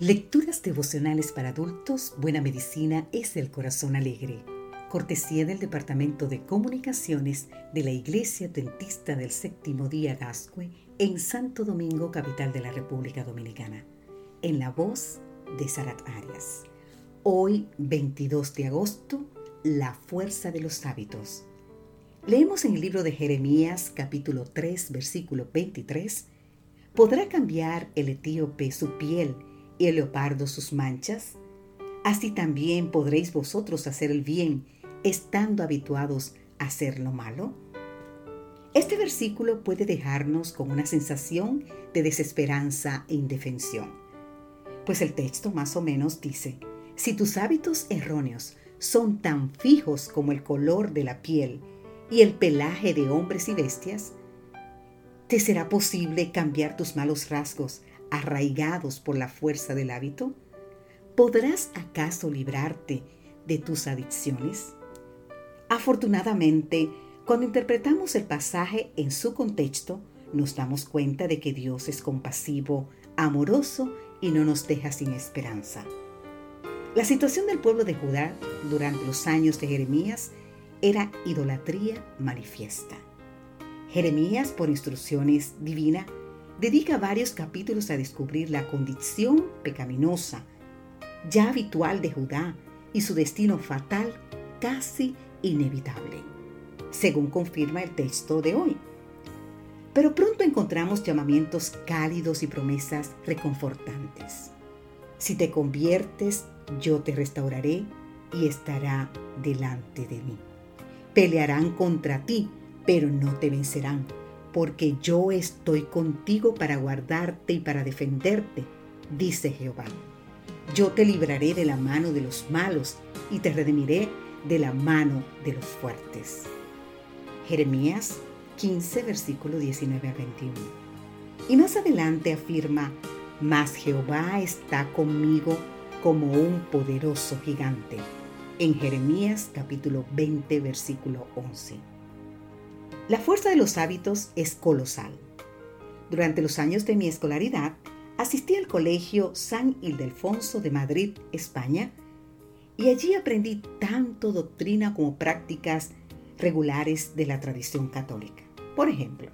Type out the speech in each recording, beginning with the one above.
Lecturas devocionales para adultos, Buena Medicina es el Corazón Alegre. Cortesía del Departamento de Comunicaciones de la Iglesia Dentista del Séptimo Día Gascue en Santo Domingo, capital de la República Dominicana. En la voz de Sarat Arias. Hoy, 22 de agosto, la fuerza de los hábitos. Leemos en el libro de Jeremías, capítulo 3, versículo 23. ¿Podrá cambiar el etíope su piel? Y el leopardo sus manchas? Así también podréis vosotros hacer el bien, estando habituados a hacer lo malo. Este versículo puede dejarnos con una sensación de desesperanza e indefensión, pues el texto más o menos dice, si tus hábitos erróneos son tan fijos como el color de la piel y el pelaje de hombres y bestias, ¿te será posible cambiar tus malos rasgos arraigados por la fuerza del hábito? ¿Podrás acaso librarte de tus adicciones? Afortunadamente, cuando interpretamos el pasaje en su contexto, nos damos cuenta de que Dios es compasivo, amoroso y no nos deja sin esperanza. La situación del pueblo de Judá durante los años de Jeremías era idolatría manifiesta. Jeremías, por instrucciones divinas, dedica varios capítulos a descubrir la condición pecaminosa, ya habitual de Judá, y su destino fatal casi inevitable, según confirma el texto de hoy. Pero pronto encontramos llamamientos cálidos y promesas reconfortantes. Si te conviertes, yo te restauraré y estará delante de mí. Pelearán contra ti, pero no te vencerán porque yo estoy contigo para guardarte y para defenderte, dice Jehová. Yo te libraré de la mano de los malos y te redimiré de la mano de los fuertes. Jeremías 15, versículo 19 a 21. Y más adelante afirma, mas Jehová está conmigo como un poderoso gigante. En Jeremías capítulo 20, versículo 11. La fuerza de los hábitos es colosal. Durante los años de mi escolaridad, asistí al Colegio San Ildefonso de Madrid, España, y allí aprendí tanto doctrina como prácticas regulares de la tradición católica. Por ejemplo,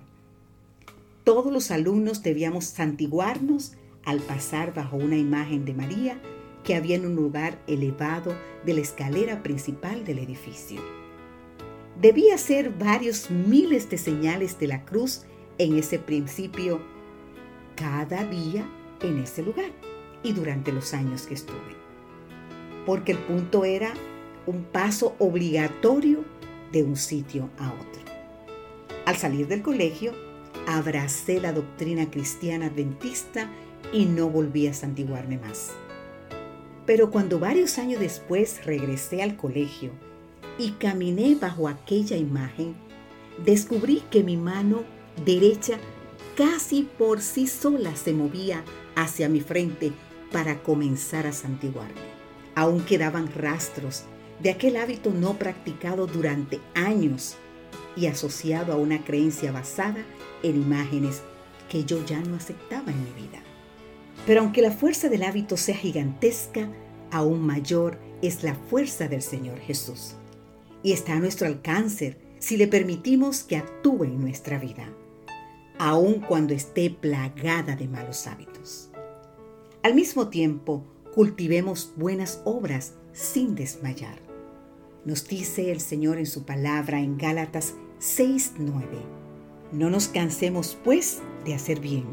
todos los alumnos debíamos santiguarnos al pasar bajo una imagen de María que había en un lugar elevado de la escalera principal del edificio. Debía ser varios miles de señales de la cruz en ese principio cada día en ese lugar y durante los años que estuve. Porque el punto era un paso obligatorio de un sitio a otro. Al salir del colegio, abracé la doctrina cristiana adventista y no volví a santiguarme más. Pero cuando varios años después regresé al colegio y caminé bajo aquella imagen, descubrí que mi mano derecha casi por sí sola se movía hacia mi frente para comenzar a santiguarme. Aún quedaban rastros de aquel hábito no practicado durante años y asociado a una creencia basada en imágenes que yo ya no aceptaba en mi vida. Pero aunque la fuerza del hábito sea gigantesca, aún mayor es la fuerza del Señor Jesús y está a nuestro alcance si le permitimos que actúe en nuestra vida, aun cuando esté plagada de malos hábitos. Al mismo tiempo, cultivemos buenas obras sin desmayar. Nos dice el Señor en su palabra en Gálatas 6:9. No nos cansemos pues de hacer bien,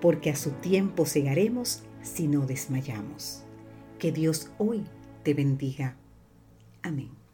porque a su tiempo segaremos si no desmayamos. Que Dios hoy te bendiga. Amén.